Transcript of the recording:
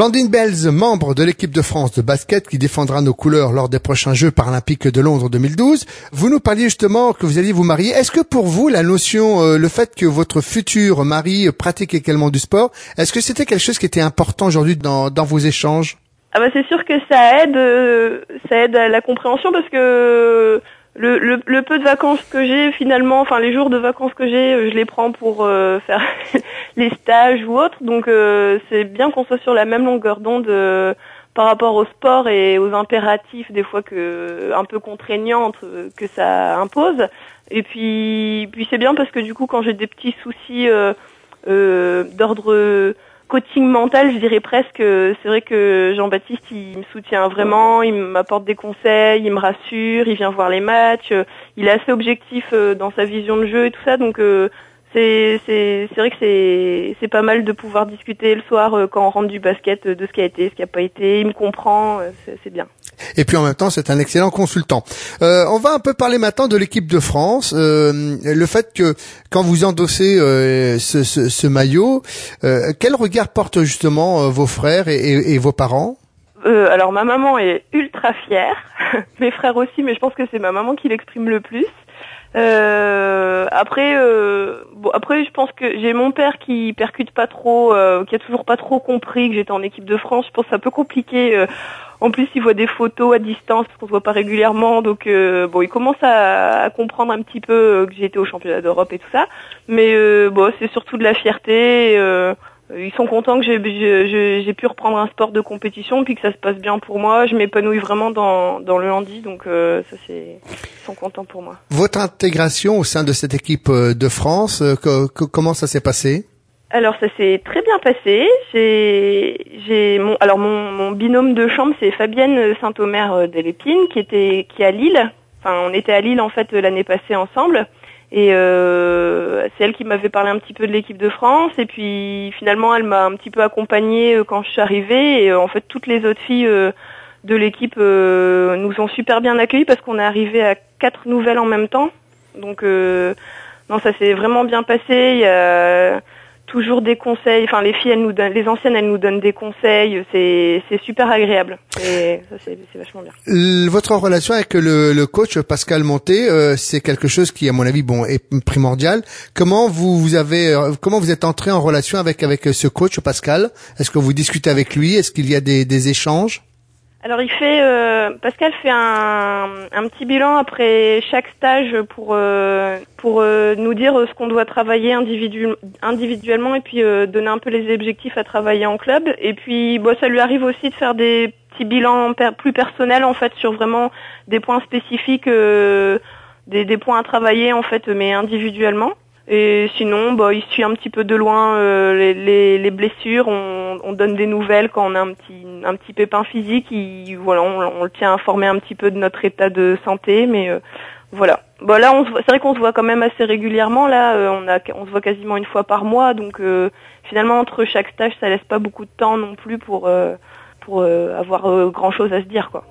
Blandine Bells, membre de l'équipe de France de basket qui défendra nos couleurs lors des prochains Jeux paralympiques de Londres 2012. Vous nous parliez justement que vous alliez vous marier. Est-ce que pour vous, la notion, euh, le fait que votre futur mari pratique également du sport, est-ce que c'était quelque chose qui était important aujourd'hui dans, dans vos échanges? Ah bah c'est sûr que ça aide, euh, ça aide à la compréhension parce que le, le, le, peu de vacances que j'ai finalement, enfin les jours de vacances que j'ai, euh, je les prends pour euh, faire les stages ou autres. Donc euh, c'est bien qu'on soit sur la même longueur d'onde par rapport au sport et aux impératifs des fois que un peu contraignantes que ça impose. Et puis puis c'est bien parce que du coup quand j'ai des petits soucis d'ordre coaching mental, je dirais presque. C'est vrai que Jean-Baptiste, il me soutient vraiment, il m'apporte des conseils, il me rassure, il vient voir les matchs, il est assez objectif euh, dans sa vision de jeu et tout ça, donc euh, c'est c'est c'est vrai que c'est c'est pas mal de pouvoir discuter le soir euh, quand on rentre du basket de ce qui a été, ce qui a pas été. Il me comprend, c'est bien. Et puis en même temps, c'est un excellent consultant. Euh, on va un peu parler maintenant de l'équipe de France. Euh, le fait que quand vous endossez euh, ce, ce, ce, maillot, euh, quel regard portent justement vos frères et, et, et vos parents? Alors ma maman est ultra fière, mes frères aussi, mais je pense que c'est ma maman qui l'exprime le plus. Euh, après, euh, bon, après, je pense que j'ai mon père qui percute pas trop, euh, qui a toujours pas trop compris que j'étais en équipe de France. Je pense que c'est un peu compliqué. Euh, en plus, il voit des photos à distance qu'on se voit pas régulièrement, donc euh, bon, il commence à, à, comprendre un petit peu que j'étais au championnat d'Europe et tout ça. Mais bon, c'est surtout de la fierté. Euh, ils sont contents que j'ai pu reprendre un sport de compétition puis que ça se passe bien pour moi. Je m'épanouis vraiment dans, dans le handi, donc euh, ça c'est ils sont contents pour moi. Votre intégration au sein de cette équipe euh, de France, comment ça s'est passé? Alors ça s'est très bien passé. J'ai, mon, alors mon, mon, binôme de chambre c'est Fabienne Saint-Omer Delépine qui était qui est à Lille. Enfin on était à Lille en fait l'année passée ensemble. Et euh, c'est elle qui m'avait parlé un petit peu de l'équipe de France. Et puis finalement, elle m'a un petit peu accompagnée euh, quand je suis arrivée. Et euh, en fait, toutes les autres filles euh, de l'équipe nous ont super bien accueillis parce qu'on est arrivé à quatre nouvelles en même temps. Donc non, ça s'est vraiment bien passé. Il y a toujours des conseils. Enfin, les filles, elles nous donnent, les anciennes, elles nous donnent des conseils. C'est, c'est super agréable. Et c'est, c'est vachement bien. Votre relation avec le, le coach Pascal Monté, euh, c'est quelque chose qui, à mon avis, bon, est primordial. Comment vous, vous avez, euh, comment vous êtes entré en relation avec avec ce coach Pascal? Est-ce que vous discutez avec lui? Est-ce qu'il y a des, des échanges? Alors il fait euh, Pascal fait un, petit bilan après chaque stage pour euh, pour euh, nous dire ce qu'on doit travailler individu, individuellement et puis donner un peu les objectifs à travailler en club et puis bon ça lui arrive aussi de faire des petits bilans plus personnels en fait sur vraiment des points spécifiques des, des points à travailler en fait mais individuellement. Et sinon, bah, il suit un petit peu de loin euh, les, les, les, blessures. On, on, donne des nouvelles quand on a un petit, un petit pépin physique. Il, voilà, on, on, le tient informé un petit peu de notre état de santé. Mais euh, voilà. Bon, là, c'est vrai qu'on se voit quand même assez régulièrement. Là, euh, on, a, on se voit quasiment une fois par mois. Donc finalement, entre chaque stage, ça laisse pas beaucoup de temps non plus pour, pour avoir grand chose à se dire. quoi.